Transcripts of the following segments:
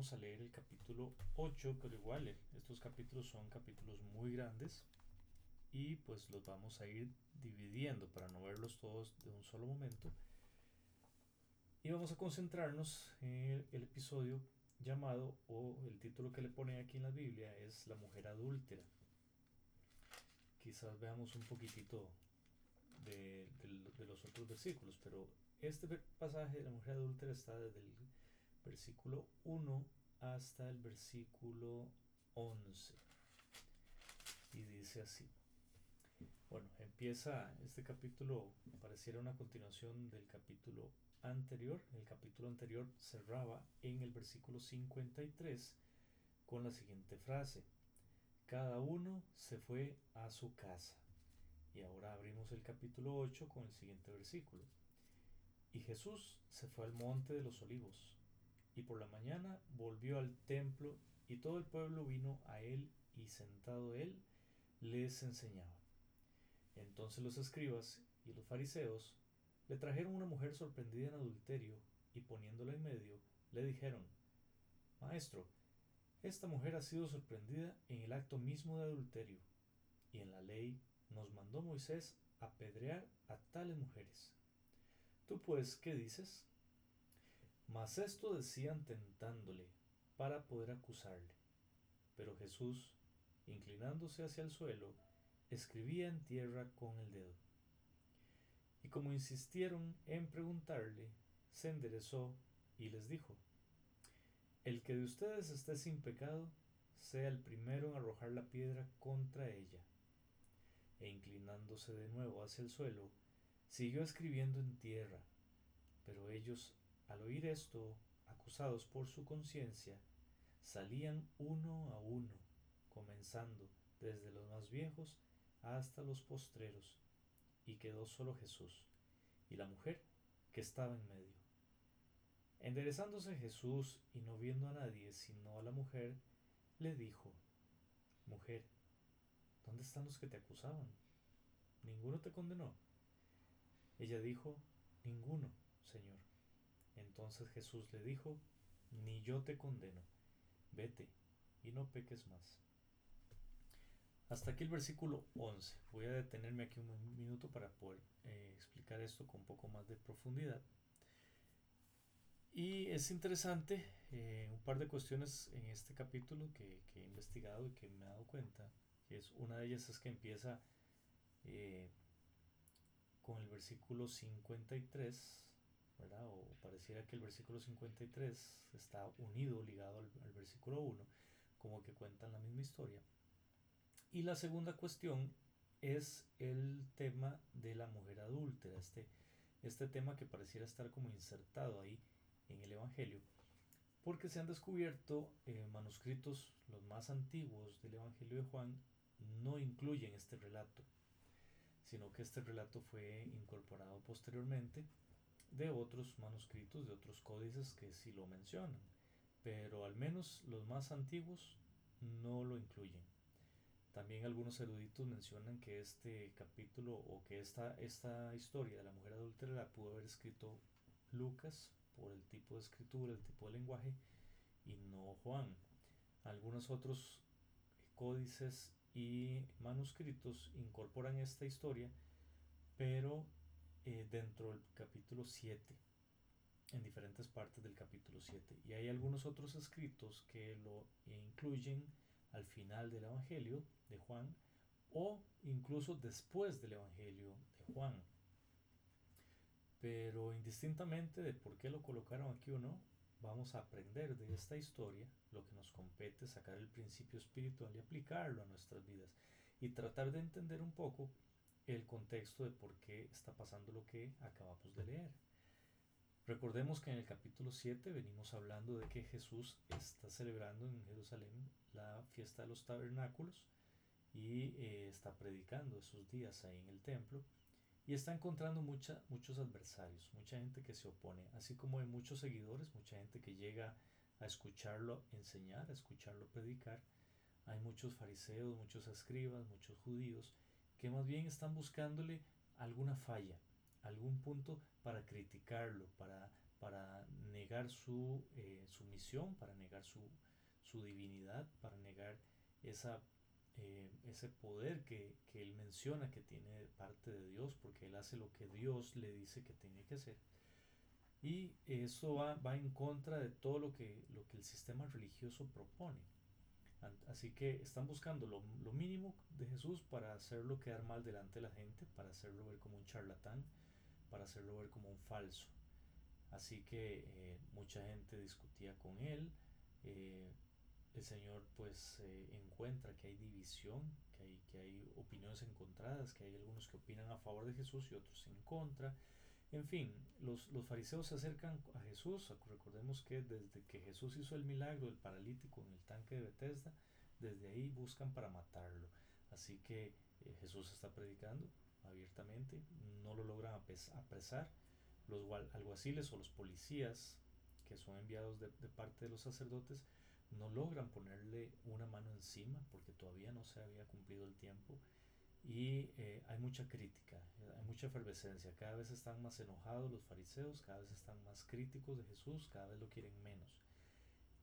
vamos a leer el capítulo 8, pero igual eh, estos capítulos son capítulos muy grandes y pues los vamos a ir dividiendo para no verlos todos de un solo momento. Y vamos a concentrarnos en el, episodio llamado, o el título que le pone aquí en la Biblia es La mujer adúltera. Quizás veamos un poquitito de, de los otros versículos, pero este pasaje de la mujer adúltera está desde el versículo 1 hasta el versículo 11. Y dice así. Bueno, empieza este capítulo, pareciera una continuación del capítulo anterior. El capítulo anterior cerraba en el versículo 53 con la siguiente frase. Cada uno se fue a su casa. Y ahora abrimos el capítulo 8 con el siguiente versículo. Y Jesús se fue al monte de los olivos y por la mañana volvió al templo y todo el pueblo vino a él y sentado él les enseñaba. Entonces los escribas y los fariseos le trajeron una mujer sorprendida en adulterio y poniéndola en medio le dijeron, Maestro, esta mujer ha sido sorprendida en el acto mismo de adulterio y en la ley nos mandó Moisés apedrear a tales mujeres. ¿Tú pues qué dices? Mas esto decían tentándole para poder acusarle. Pero Jesús, inclinándose hacia el suelo, escribía en tierra con el dedo. Y como insistieron en preguntarle, se enderezó y les dijo, El que de ustedes esté sin pecado, sea el primero en arrojar la piedra contra ella. E inclinándose de nuevo hacia el suelo, siguió escribiendo en tierra. Pero ellos al oír esto, acusados por su conciencia, salían uno a uno, comenzando desde los más viejos hasta los postreros, y quedó solo Jesús y la mujer que estaba en medio. Enderezándose Jesús y no viendo a nadie sino a la mujer, le dijo, Mujer, ¿dónde están los que te acusaban? ¿Ninguno te condenó? Ella dijo, Ninguno, Señor. Entonces Jesús le dijo, ni yo te condeno, vete y no peques más. Hasta aquí el versículo 11. Voy a detenerme aquí un minuto para poder eh, explicar esto con un poco más de profundidad. Y es interesante eh, un par de cuestiones en este capítulo que, he investigado y que me he dado cuenta. Que es, una de ellas es que empieza eh, con el versículo 53 o pareciera que el versículo 53 está unido, ligado al, versículo 1, como que cuentan la misma historia. Y la segunda cuestión es el tema de la mujer adúltera, este, este tema que pareciera estar como insertado ahí en el Evangelio, porque se han descubierto eh, manuscritos, los más antiguos del Evangelio de Juan, no incluyen este relato, sino que este relato fue incorporado posteriormente de otros manuscritos, de otros códices que sí lo mencionan, pero al menos los más antiguos no lo incluyen. También algunos eruditos mencionan que este capítulo o que esta, esta historia de la mujer adúltera la pudo haber escrito Lucas por el tipo de escritura, el tipo de lenguaje, y no Juan. Algunos otros códices y manuscritos incorporan esta historia, pero eh, dentro del capítulo 7, en diferentes partes del capítulo 7. Y hay algunos otros escritos que lo incluyen al final del Evangelio de Juan o incluso después del Evangelio de Juan. Pero indistintamente de por qué lo colocaron aquí o no, vamos a aprender de esta historia lo que nos compete, sacar el principio espiritual y aplicarlo a nuestras vidas y tratar de entender un poco el contexto de por qué está pasando lo que acabamos de leer. Recordemos que en el capítulo 7 venimos hablando de que Jesús está celebrando en Jerusalén la fiesta de los tabernáculos y eh, está predicando esos días ahí en el templo y está encontrando mucha, muchos adversarios, mucha gente que se opone, así como hay muchos seguidores, mucha gente que llega a escucharlo enseñar, a escucharlo predicar. Hay muchos fariseos, muchos escribas, muchos judíos que más bien están buscándole alguna falla, algún punto para criticarlo, para, para negar su, eh, su misión, para negar su, su, divinidad, para negar esa, eh, ese poder que, que, él menciona que tiene parte de Dios, porque él hace lo que Dios le dice que tiene que hacer. Y eso va, va en contra de todo lo que, lo que el sistema religioso propone. Así que están buscando lo, lo, mínimo de Jesús para hacerlo quedar mal delante de la gente, para hacerlo ver como un charlatán, para hacerlo ver como un falso. Así que eh, mucha gente discutía con él. Eh, el Señor pues eh, encuentra que hay división, que hay, que hay opiniones encontradas, que hay algunos que opinan a favor de Jesús y otros en contra. En fin, los, los fariseos se acercan a Jesús. Recordemos que desde que Jesús hizo el milagro del paralítico en el tanque de Bethesda, desde ahí buscan para matarlo. Así que Jesús está predicando abiertamente, no lo logran apresar los alguaciles o los policías que son enviados de, parte de los sacerdotes no logran ponerle una mano encima porque todavía no se había cumplido el tiempo y eh, hay mucha crítica, hay mucha efervescencia, cada vez están más enojados los fariseos, cada vez están más críticos de Jesús, cada vez lo quieren menos.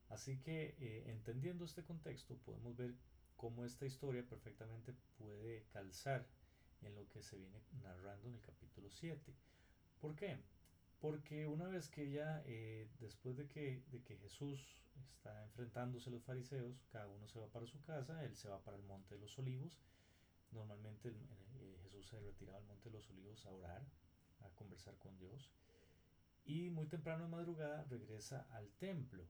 Así que eh, entendiendo este contexto podemos ver cómo esta historia perfectamente puede calzar en lo que se viene narrando en el capítulo 7. ¿Por qué? Porque una vez que ya, eh, después de que, de que Jesús está enfrentándose a los fariseos, cada uno se va para su casa, él se va para el monte de los olivos. Normalmente eh, Jesús se retiraba al monte de los olivos a orar, a conversar con Dios. Y muy temprano de madrugada regresa al templo,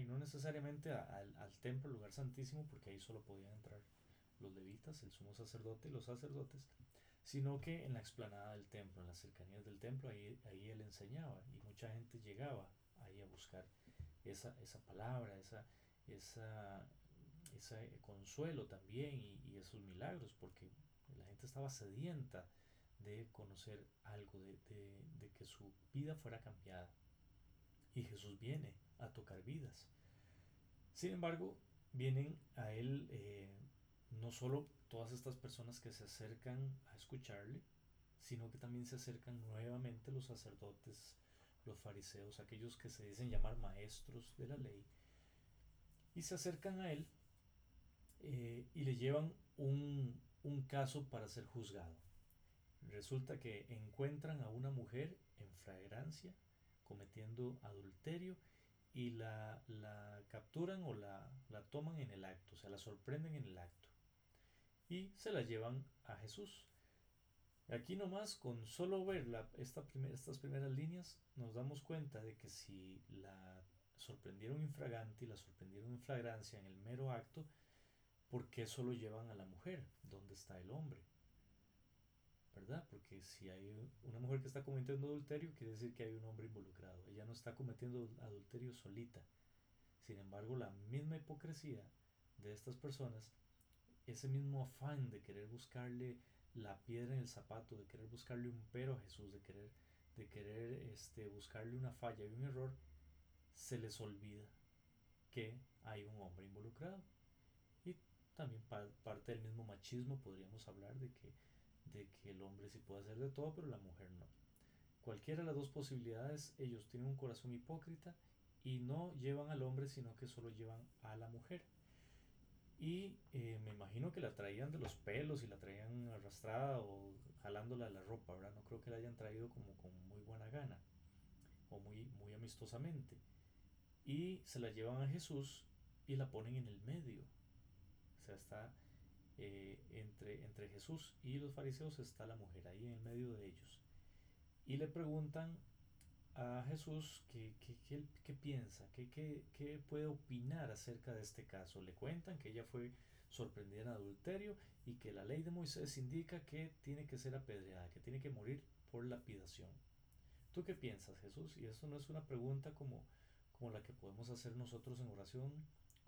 y no necesariamente al, al templo, lugar santísimo, porque ahí solo podían entrar los levitas, el sumo sacerdote y los sacerdotes, sino que en la explanada del templo, en las cercanías del templo, ahí, ahí él enseñaba y mucha gente llegaba ahí a buscar esa, esa palabra, esa, esa, ese consuelo también y, esos milagros, porque la gente estaba sedienta de conocer algo, de, de, que su vida fuera cambiada. Y Jesús viene a tocar vidas. Sin embargo, vienen a él eh, no solo todas estas personas que se acercan a escucharle, sino que también se acercan nuevamente los sacerdotes, los fariseos, aquellos que se dicen llamar maestros de la ley, y se acercan a él eh, y le llevan un, un caso para ser juzgado. Resulta que encuentran a una mujer en fragrancia cometiendo adulterio y la, la capturan o la, la, toman en el acto, o sea, la sorprenden en el acto y se la llevan a Jesús. Aquí nomás, con solo ver esta estas primeras líneas, nos damos cuenta de que si la sorprendieron infragante y la sorprendieron en flagrancia en el mero acto, ¿por qué solo llevan a la mujer? ¿Dónde está el hombre? ¿Verdad? Porque si hay una mujer que está cometiendo adulterio, quiere decir que hay un hombre involucrado. Ella no está cometiendo adulterio solita. Sin embargo, la misma hipocresía de estas personas ese mismo afán de querer buscarle la piedra en el zapato, de querer buscarle un pero a Jesús, de querer, de querer este, buscarle una falla y un error, se les olvida que hay un hombre involucrado. También parte del mismo machismo podríamos hablar de que, de que el hombre sí puede hacer de todo, pero la mujer no. Cualquiera de las dos posibilidades, ellos tienen un corazón hipócrita y no llevan al hombre, sino que solo llevan a la mujer. Y eh, me imagino que la traían de los pelos y la traían arrastrada o jalándola de la ropa, ¿verdad? No creo que la hayan traído como con muy buena gana o muy, muy amistosamente. Y se la llevan a Jesús y la ponen en el medio. O sea, está eh, entre, entre Jesús y los fariseos está la mujer ahí en el medio de ellos. Y le preguntan a Jesús qué, qué, piensa, qué, puede opinar acerca de este caso. Le cuentan que ella fue sorprendida en adulterio y que la ley de Moisés indica que tiene que ser apedreada, que tiene que morir por lapidación. ¿Tú qué piensas, Jesús? Y eso no es una pregunta como, como la que podemos hacer nosotros en oración,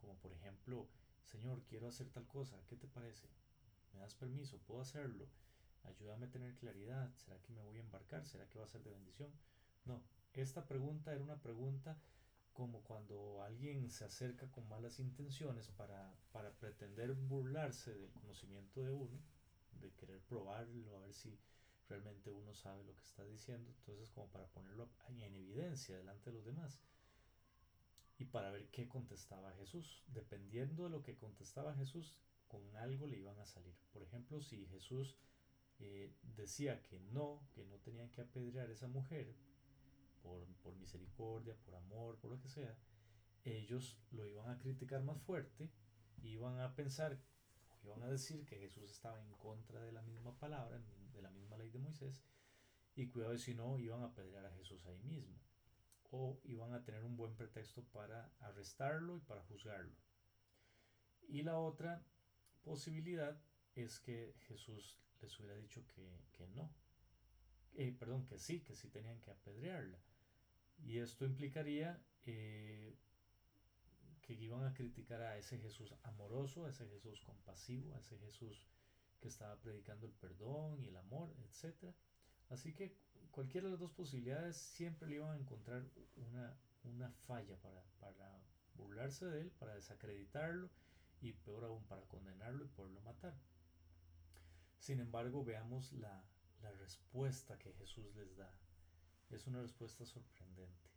como por ejemplo, Señor, quiero hacer tal cosa, ¿qué te parece? ¿Me das permiso? ¿Puedo hacerlo? Ayúdame a tener claridad. ¿Será que me voy a embarcar? ¿Será que va a ser de bendición? No, esta pregunta era una pregunta como cuando alguien se acerca con malas intenciones para, para pretender burlarse del conocimiento de uno, de querer probarlo, a ver si realmente uno sabe lo que está diciendo, entonces como para ponerlo en evidencia delante de los demás y para ver qué contestaba Jesús. Dependiendo de lo que contestaba Jesús, con algo le iban a salir. Por ejemplo, si Jesús eh, decía que no, que no tenían que apedrear a esa mujer por, por misericordia, por amor, por lo que sea, ellos lo iban a criticar más fuerte, iban a pensar, iban a decir que Jesús estaba en contra de la misma palabra, de la misma ley de Moisés, y cuidado si no, iban a apedrear a Jesús ahí mismo o iban a tener un buen pretexto para arrestarlo y para juzgarlo. Y la otra posibilidad es que Jesús les hubiera dicho que, no, eh, perdón, que sí, que sí tenían que apedrearla. Y esto implicaría eh, que iban a criticar a ese Jesús amoroso, a ese Jesús compasivo, a ese Jesús que estaba predicando el perdón y el amor, etc. Así que cualquiera de las dos posibilidades siempre le iban a encontrar una, una falla para, para burlarse de él, para desacreditarlo y peor aún para condenarlo y poderlo matar. Sin embargo, veamos la, la respuesta que Jesús les da. Es una respuesta sorprendente.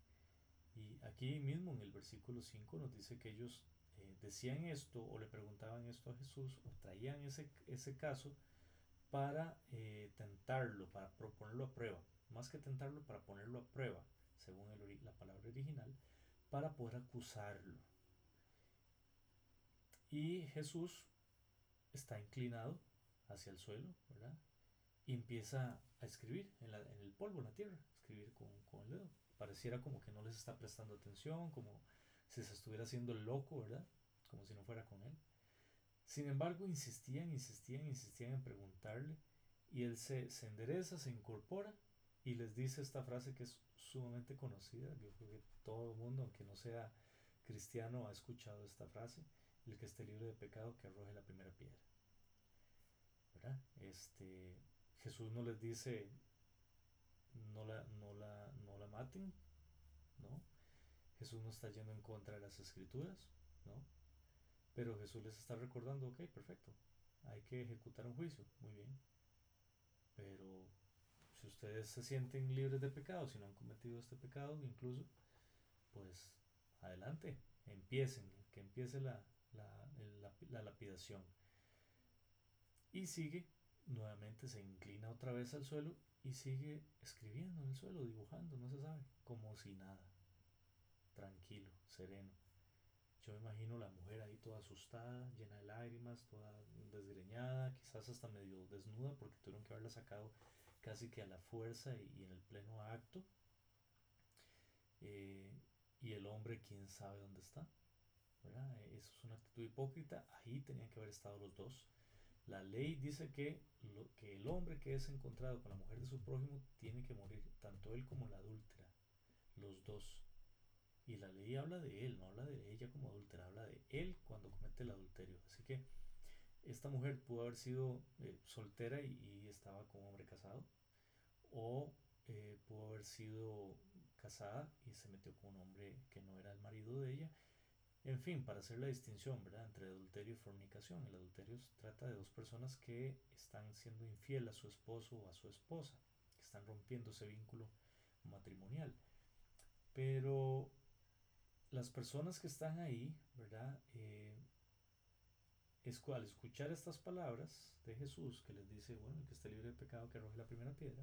Y aquí mismo en el versículo 5 nos dice que ellos eh, decían esto o le preguntaban esto a Jesús o traían ese, ese caso para eh, tentarlo, para proponerlo a prueba más que tentarlo para ponerlo a prueba, según la palabra original, para poder acusarlo. Y Jesús está inclinado hacia el suelo, ¿verdad? Y empieza a escribir en, el polvo, en la tierra, escribir con, el dedo. Pareciera como que no les está prestando atención, como si se estuviera haciendo el loco, ¿verdad? Como si no fuera con él. Sin embargo, insistían, insistían, insistían en preguntarle y él se endereza, se incorpora y les dice esta frase que es sumamente conocida. Yo creo que todo el mundo, aunque no sea cristiano, ha escuchado esta frase. El que esté libre de pecado, que arroje la primera piedra. ¿Verdad? Este, Jesús no les dice, no la, no la, no la maten, ¿no? Jesús no está yendo en contra de las escrituras, ¿no? Pero Jesús les está recordando, ok, perfecto, hay que ejecutar un juicio, muy bien. Pero si ustedes se sienten libres de pecado, si no han cometido este pecado incluso, pues adelante, empiecen, que empiece la, la, lapidación. Y sigue, nuevamente se inclina otra vez al suelo y sigue escribiendo en el suelo, dibujando, no se sabe, como si nada, tranquilo, sereno. Yo imagino la mujer ahí toda asustada, llena de lágrimas, toda desgreñada, quizás hasta medio desnuda porque tuvieron que haberla sacado casi que a la fuerza y, en el pleno acto. Eh, y el hombre, quién sabe dónde está. Eso es una actitud hipócrita. Ahí tenían que haber estado los dos. La ley dice que, que el hombre que es encontrado con la mujer de su prójimo tiene que morir, tanto él como la adúltera, los dos. Y la ley habla de él, no habla de ella como adúltera, habla de él cuando comete el adulterio. Así que esta mujer pudo haber sido eh, soltera y, estaba con un hombre casado, o eh, pudo haber sido casada y se metió con un hombre que no era el marido de ella. En fin, para hacer la distinción ¿verdad? entre adulterio y fornicación. El adulterio se trata de dos personas que están siendo infiel a su esposo o a su esposa, que están rompiendo ese vínculo matrimonial. Pero las personas que están ahí, ¿verdad? Eh, es al escuchar estas palabras de Jesús que les dice, bueno, el que esté libre de pecado que arroje la primera piedra,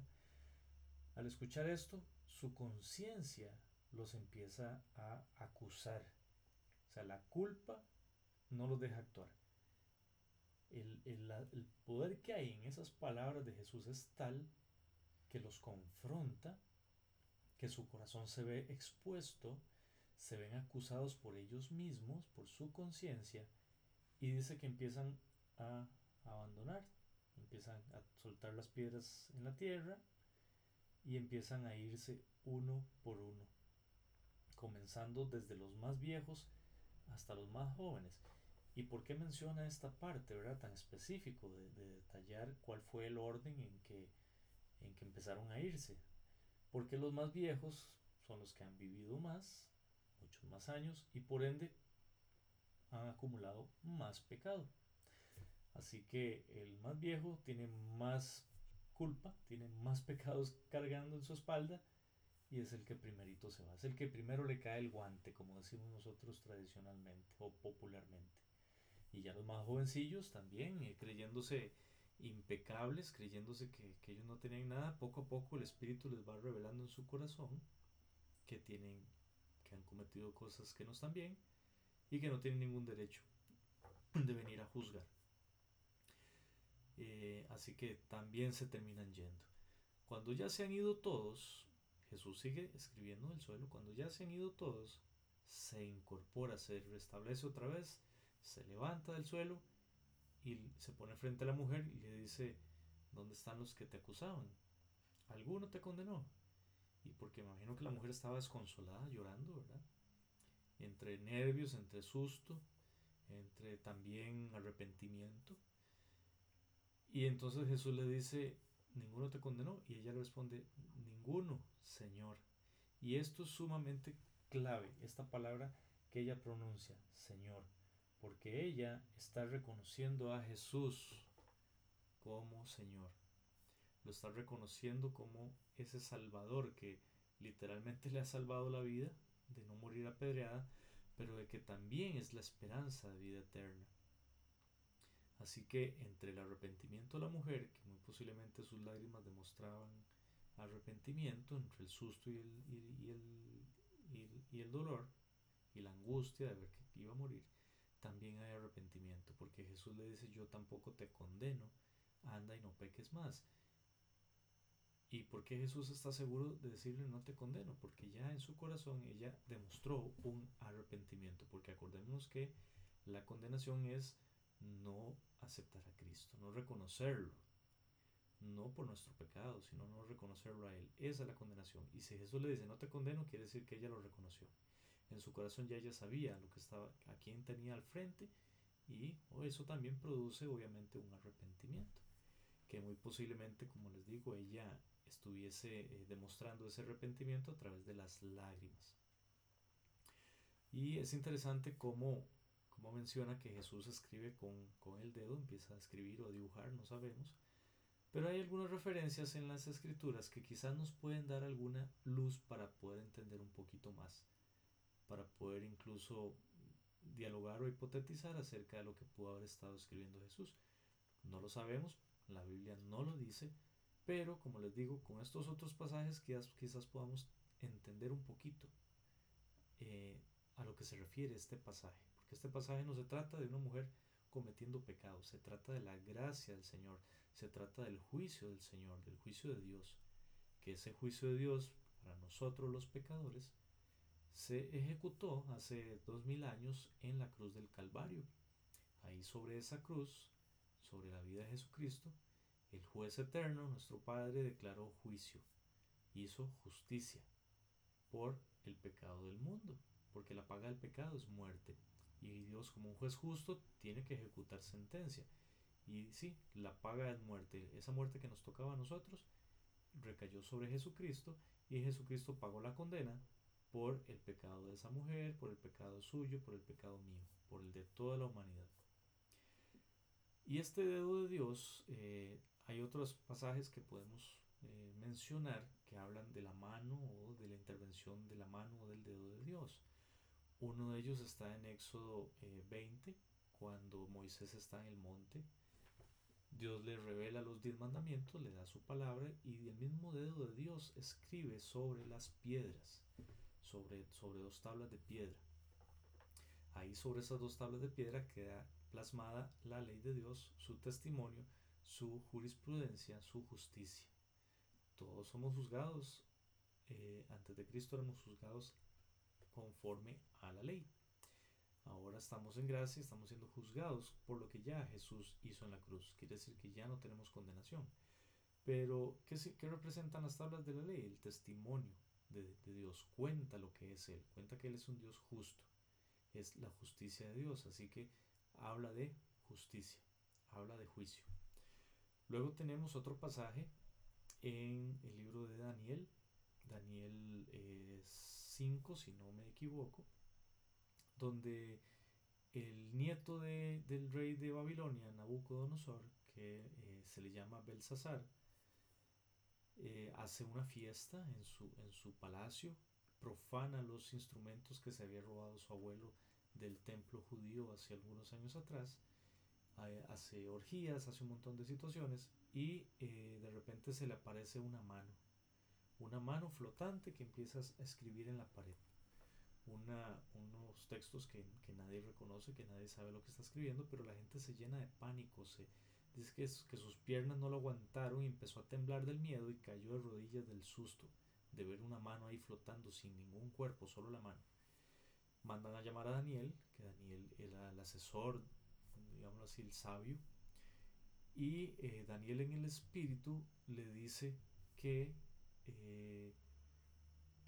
al escuchar esto, su conciencia los empieza a acusar. O sea, la culpa no los deja actuar. El, el, poder que hay en esas palabras de Jesús es tal que los confronta, que su corazón se ve expuesto, se ven acusados por ellos mismos, por su conciencia, y dice que empiezan a abandonar, empiezan a soltar las piedras en la tierra y empiezan a irse uno por uno, comenzando desde los más viejos hasta los más jóvenes. ¿Y por qué menciona esta parte, verdad, tan específico de, detallar cuál fue el orden en que, en que empezaron a irse? Porque los más viejos son los que han vivido más, muchos más años, y por ende han acumulado más pecado. Así que el más viejo tiene más culpa, tiene más pecados cargando en su espalda y es el que primerito se va, es el que primero le cae el guante, como decimos nosotros tradicionalmente o popularmente. Y ya los más jovencillos también, eh, creyéndose impecables, creyéndose que, que, ellos no tenían nada, poco a poco el Espíritu les va revelando en su corazón que tienen, que han cometido cosas que no están bien y que no tienen ningún derecho de venir a juzgar. Eh, así que también se terminan yendo. Cuando ya se han ido todos, Jesús sigue escribiendo en el suelo, cuando ya se han ido todos, se incorpora, se restablece otra vez, se levanta del suelo y se pone frente a la mujer y le dice, ¿dónde están los que te acusaban? ¿Alguno te condenó? Y porque imagino que la mujer estaba desconsolada, llorando, ¿verdad? Entre nervios, entre susto, entre también arrepentimiento. Y entonces Jesús le dice, ninguno te condenó. Y ella le responde, ninguno, Señor. Y esto es sumamente clave, esta palabra que ella pronuncia, Señor, porque ella está reconociendo a Jesús como Señor. Lo está reconociendo como ese Salvador que literalmente le ha salvado la vida de no morir apedreada, pero de que también es la esperanza de vida eterna. Así que entre el arrepentimiento de la mujer, que muy posiblemente sus lágrimas demostraban arrepentimiento, entre el susto y el, y, el, y el, dolor y la angustia de ver que iba a morir, también hay arrepentimiento, porque Jesús le dice, yo tampoco te condeno, anda y no peques más. ¿Y por qué Jesús está seguro de decirle no te condeno? Porque ya en su corazón ella demostró un arrepentimiento, porque acordémonos que la condenación es no aceptar a Cristo, no reconocerlo, no por nuestro pecado, sino no reconocerlo a Él. Esa es la condenación. Y si Jesús le dice no te condeno, quiere decir que ella lo reconoció. En su corazón ya ella sabía lo que estaba, a quién tenía al frente y eso también produce obviamente un arrepentimiento, que muy posiblemente, como les digo, ella estuviese eh, demostrando ese arrepentimiento a través de las lágrimas. Y es interesante cómo como menciona que Jesús escribe con, con el dedo, empieza a escribir o dibujar, no sabemos. Pero hay algunas referencias en las escrituras que quizás nos pueden dar alguna luz para poder entender un poquito más, para poder incluso dialogar o hipotetizar acerca de lo que pudo haber estado escribiendo Jesús. No lo sabemos, la Biblia no lo dice, pero como les digo, con estos otros pasajes quizás, quizás podamos entender un poquito eh, a lo que se refiere este pasaje. Porque este pasaje no se trata de una mujer cometiendo pecados, se trata de la gracia del Señor, se trata del juicio del Señor, del juicio de Dios. Que ese juicio de Dios para nosotros los pecadores se ejecutó hace dos mil años en la cruz del Calvario. Ahí sobre esa cruz, sobre la vida de Jesucristo, el juez eterno, nuestro Padre, declaró juicio, hizo justicia por el pecado del mundo, porque la paga del pecado es muerte. Y Dios, como un juez justo, tiene que ejecutar sentencia. Y sí, la paga es muerte. Esa muerte que nos tocaba a nosotros recayó sobre Jesucristo y Jesucristo pagó la condena por el pecado de esa mujer, por el pecado suyo, por el pecado mío, por el de toda la humanidad. Y este dedo de Dios, eh, hay otros pasajes que podemos eh, mencionar que hablan de la mano o de la intervención de la mano o del dedo de Dios. Uno de ellos está en Éxodo 20, eh, cuando Moisés está en el monte. Dios le revela los diez mandamientos, le da su palabra y el mismo dedo de Dios escribe sobre las piedras, sobre, sobre dos tablas de piedra. Ahí sobre esas dos tablas de piedra queda plasmada la ley de Dios, su testimonio, su jurisprudencia, su justicia. Todos somos juzgados, eh, antes de Cristo éramos juzgados conforme a la ley. Ahora estamos en gracia, estamos siendo juzgados por lo que ya Jesús hizo en la cruz. Quiere decir que ya no tenemos condenación. Pero, ¿qué, qué representan las tablas de la ley? El testimonio de, de Dios. Cuenta lo que es Él. Cuenta que Él es un Dios justo. Es la justicia de Dios. Así que habla de justicia. Habla de juicio. Luego tenemos otro pasaje en el libro de Daniel. Daniel es 5, si no me equivoco, donde el nieto del rey de Babilonia, Nabucodonosor, que eh, se le llama Belsasar, eh, hace una fiesta en su, en su palacio, profana los instrumentos que se había robado su abuelo del templo judío hace algunos años atrás, hace orgías, hace un montón de situaciones y eh, de repente se le aparece una mano, una mano flotante que empieza a escribir en la pared. Unos textos que, que, nadie reconoce, que nadie sabe lo que está escribiendo, pero la gente se llena de pánico, se, dice que, que sus piernas no lo aguantaron y empezó a temblar del miedo y cayó de rodillas del susto de ver una mano ahí flotando sin ningún cuerpo, solo la mano. Mandan a llamar a Daniel, que Daniel era el asesor, digámoslo así, el sabio, y eh, Daniel en el espíritu le dice que, eh,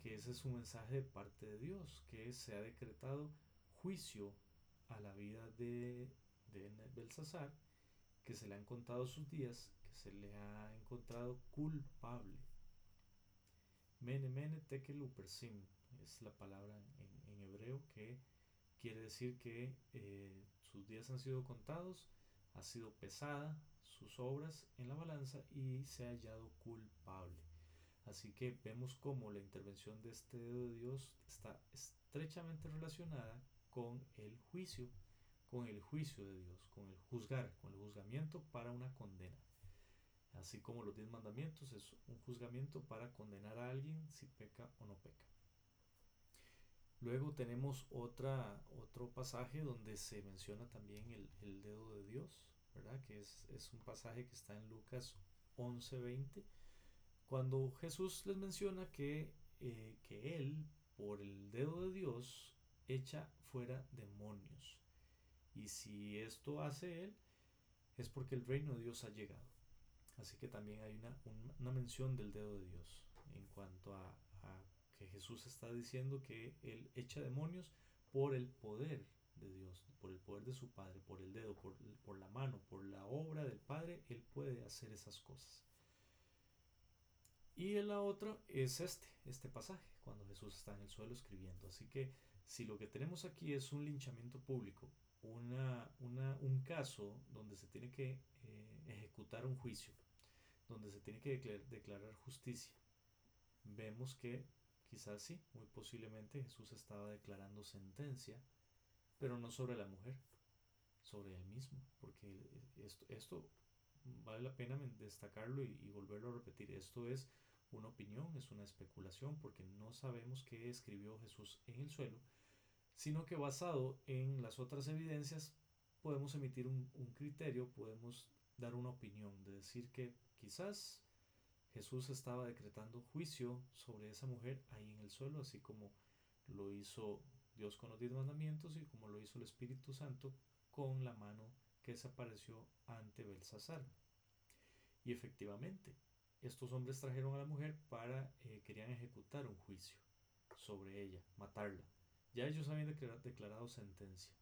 que ese es un mensaje de parte de Dios, que se ha decretado juicio a la vida de, de Belsasar, que se le han contado sus días, que se le ha encontrado culpable. Mene mene tekel upersim es la palabra en, hebreo que quiere decir que eh, sus días han sido contados, ha sido pesada, sus obras en la balanza y se ha hallado culpable. Así que vemos cómo la intervención de este dedo de Dios está estrechamente relacionada con el juicio, con el juicio de Dios, con el juzgar, con el juzgamiento para una condena. Así como los diez mandamientos es un juzgamiento para condenar a alguien si peca o no peca. Luego tenemos otra, otro pasaje donde se menciona también el, el dedo de Dios que es, un pasaje que está en Lucas 11:20, cuando Jesús les menciona que, eh, que Él, por el dedo de Dios, echa fuera demonios. Y si esto hace Él, es porque el reino de Dios ha llegado. Así que también hay una, una mención del dedo de Dios en cuanto a, Jesús está diciendo que Él echa demonios por el poder de Dios, por el poder de su Padre, por el dedo, por, la mano, por la obra del Padre, Él puede hacer esas cosas. Y la otra es este, este pasaje, cuando Jesús está en el suelo escribiendo. Así que si lo que tenemos aquí es un linchamiento público, un caso donde se tiene que eh, ejecutar un juicio, donde se tiene que declarar justicia, vemos que quizás sí, muy posiblemente Jesús estaba declarando sentencia pero no sobre la mujer, sobre él mismo, porque esto, esto vale la pena destacarlo y, volverlo a repetir. Esto es una opinión, es una especulación, porque no sabemos qué escribió Jesús en el suelo, sino que basado en las otras evidencias podemos emitir un, un criterio, podemos dar una opinión, de decir que quizás Jesús estaba decretando juicio sobre esa mujer ahí en el suelo, así como lo hizo Dios con los diez mandamientos y como lo hizo el Espíritu Santo con la mano que desapareció ante Belsasar. Y efectivamente, estos hombres trajeron a la mujer para, eh, querían ejecutar un juicio sobre ella, matarla. Ya ellos habían declarado sentencia,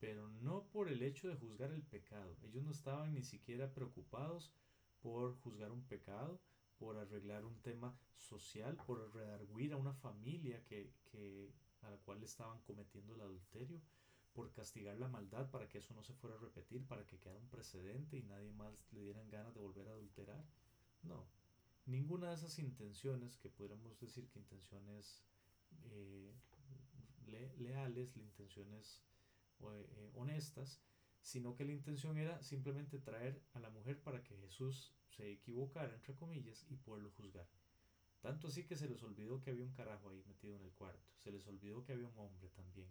pero no por el hecho de juzgar el pecado. Ellos no estaban ni siquiera preocupados por juzgar un pecado, por arreglar un tema social, por redarguir a una familia que, que a la cual estaban cometiendo el adulterio, por castigar la maldad para que eso no se fuera a repetir, para que quedara un precedente y nadie más le dieran ganas de volver a adulterar. No, ninguna de esas intenciones, que pudiéramos decir que intenciones eh, leales, intenciones eh, honestas, sino que la intención era simplemente traer a la mujer para que Jesús se equivocara, entre comillas, y poderlo juzgar. Tanto así que se les olvidó que había un carajo ahí metido en el cuarto. Se les olvidó que había un hombre también.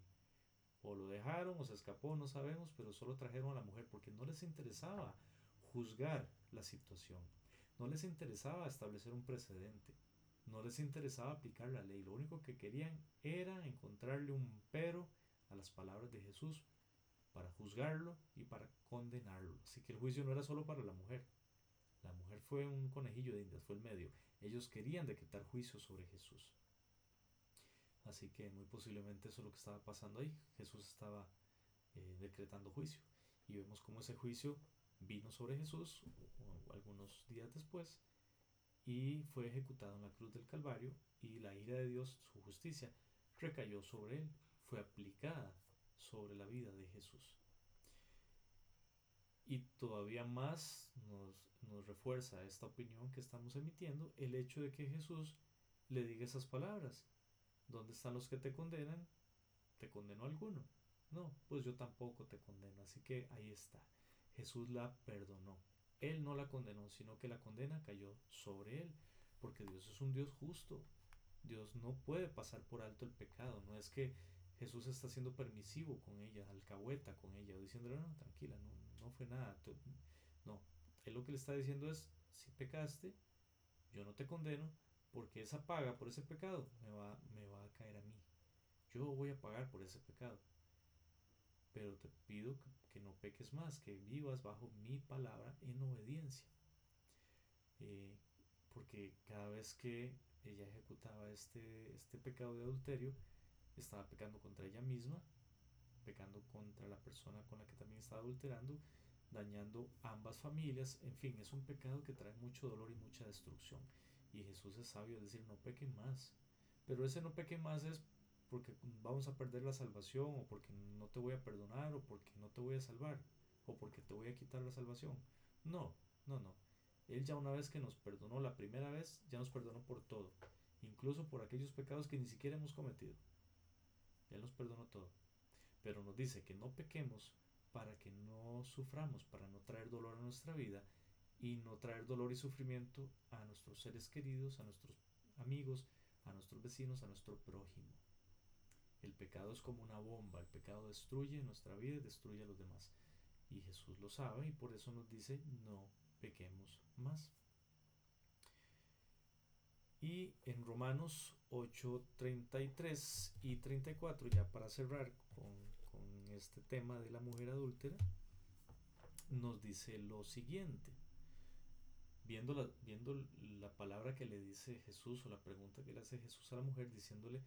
O lo dejaron o se escapó, no sabemos, pero solo trajeron a la mujer porque no les interesaba juzgar la situación. No les interesaba establecer un precedente. No les interesaba aplicar la ley. Lo único que querían era encontrarle un pero a las palabras de Jesús para juzgarlo y para condenarlo. Así que el juicio no era solo para la mujer. La mujer fue un conejillo de indias, fue el medio. Ellos querían decretar juicio sobre Jesús. Así que muy posiblemente eso es lo que estaba pasando ahí. Jesús estaba eh, decretando juicio. Y vemos cómo ese juicio vino sobre Jesús algunos días después y fue ejecutado en la cruz del Calvario y la ira de Dios, su justicia, recayó sobre él, fue aplicada sobre la vida de Jesús. Y todavía más nos, nos refuerza esta opinión que estamos emitiendo el hecho de que Jesús le diga esas palabras. ¿Dónde están los que te condenan? ¿Te condenó alguno? No, pues yo tampoco te condeno. Así que ahí está. Jesús la perdonó. Él no la condenó, sino que la condena cayó sobre él. Porque Dios es un Dios justo. Dios no puede pasar por alto el pecado. No es que Jesús está siendo permisivo con ella, alcahueta con ella, diciéndole, no, tranquila, no, no fue nada. No, él lo que le está diciendo es, si pecaste, yo no te condeno, porque esa paga por ese pecado me va, me va a caer a mí. Yo voy a pagar por ese pecado. Pero te pido que, no peques más, que vivas bajo mi palabra en obediencia. Eh, porque cada vez que ella ejecutaba este, este pecado de adulterio, estaba pecando contra ella misma, pecando contra la persona con la que también estaba adulterando, dañando ambas familias, en fin, es un pecado que trae mucho dolor y mucha destrucción. Y Jesús es sabio, decir, no peque más. Pero ese no peque más es porque vamos a perder la salvación, o porque no te voy a perdonar, o porque no te voy a salvar, o porque te voy a quitar la salvación. No, no, no. Él ya una vez que nos perdonó la primera vez, ya nos perdonó por todo, incluso por aquellos pecados que ni siquiera hemos cometido. Él nos perdonó todo. Pero nos dice que no pequemos para que no suframos, para no traer dolor a nuestra vida y no traer dolor y sufrimiento a nuestros seres queridos, a nuestros amigos, a nuestros vecinos, a nuestro prójimo. El pecado es como una bomba, el pecado destruye nuestra vida y destruye a los demás. Y Jesús lo sabe y por eso nos dice no pequemos más. Y en Romanos 8, 33 y 34, ya para cerrar con, este tema de la mujer adúltera, nos dice lo siguiente. Viendo la, viendo la palabra que le dice Jesús o la pregunta que le hace Jesús a la mujer diciéndole,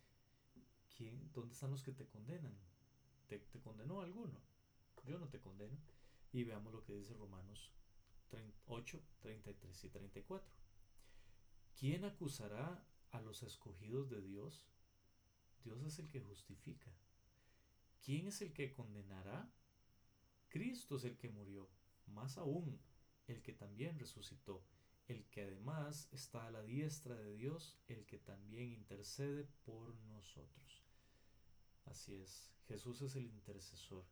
¿quién, ¿dónde están los que te condenan? ¿Te, te condenó alguno? Yo no te condeno. Y veamos lo que dice Romanos 8, 33 y 34. ¿Quién acusará a los escogidos de Dios? Dios es el que justifica. ¿Quién es el que condenará? Cristo es el que murió, más aún, el que también resucitó, el que además está a la diestra de Dios, el que también intercede por nosotros. Así es, Jesús es el intercesor,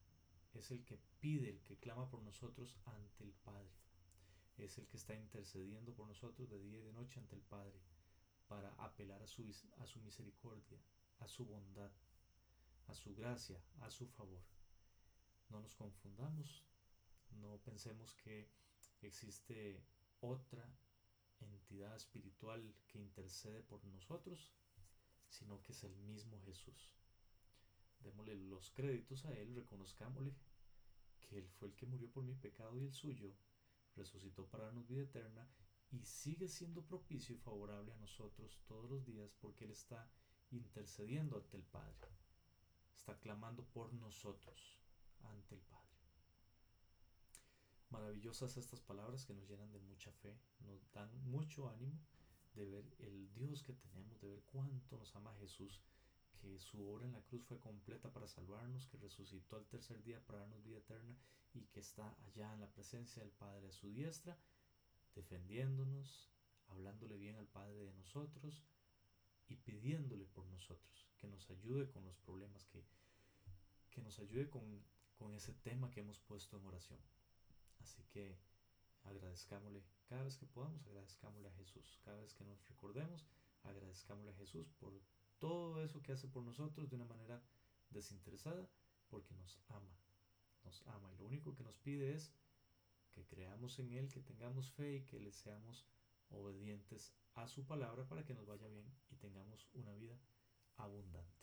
es el que pide, el que clama por nosotros ante el Padre es el que está intercediendo por nosotros de día y de noche ante el Padre para apelar a su, a su misericordia, a su bondad, a su gracia, a su favor. No nos confundamos, no pensemos que existe otra entidad espiritual que intercede por nosotros, sino que es el mismo Jesús. Démosle los créditos a Él, reconozcámosle que Él fue el que murió por mi pecado y el suyo, resucitó para darnos vida eterna y sigue siendo propicio y favorable a nosotros todos los días porque Él está intercediendo ante el Padre. Está clamando por nosotros ante el Padre. Maravillosas estas palabras que nos llenan de mucha fe, nos dan mucho ánimo de ver el Dios que tenemos, de ver cuánto nos ama Jesús, que su obra en la cruz fue completa para salvarnos, que resucitó al tercer día para darnos vida eterna y que está allá en la presencia del Padre a su diestra, defendiéndonos, hablándole bien al Padre de nosotros y pidiéndole por nosotros, que nos ayude con los problemas, que, que nos ayude con, con ese tema que hemos puesto en oración. Así que agradezcámosle cada vez que podamos, agradezcámosle a Jesús. Cada vez que nos recordemos, agradezcámosle a Jesús por todo eso que hace por nosotros de una manera desinteresada, porque nos ama nos ama y lo único que nos pide es que creamos en Él, que tengamos fe y que le seamos obedientes a su palabra para que nos vaya bien y tengamos una vida abundante.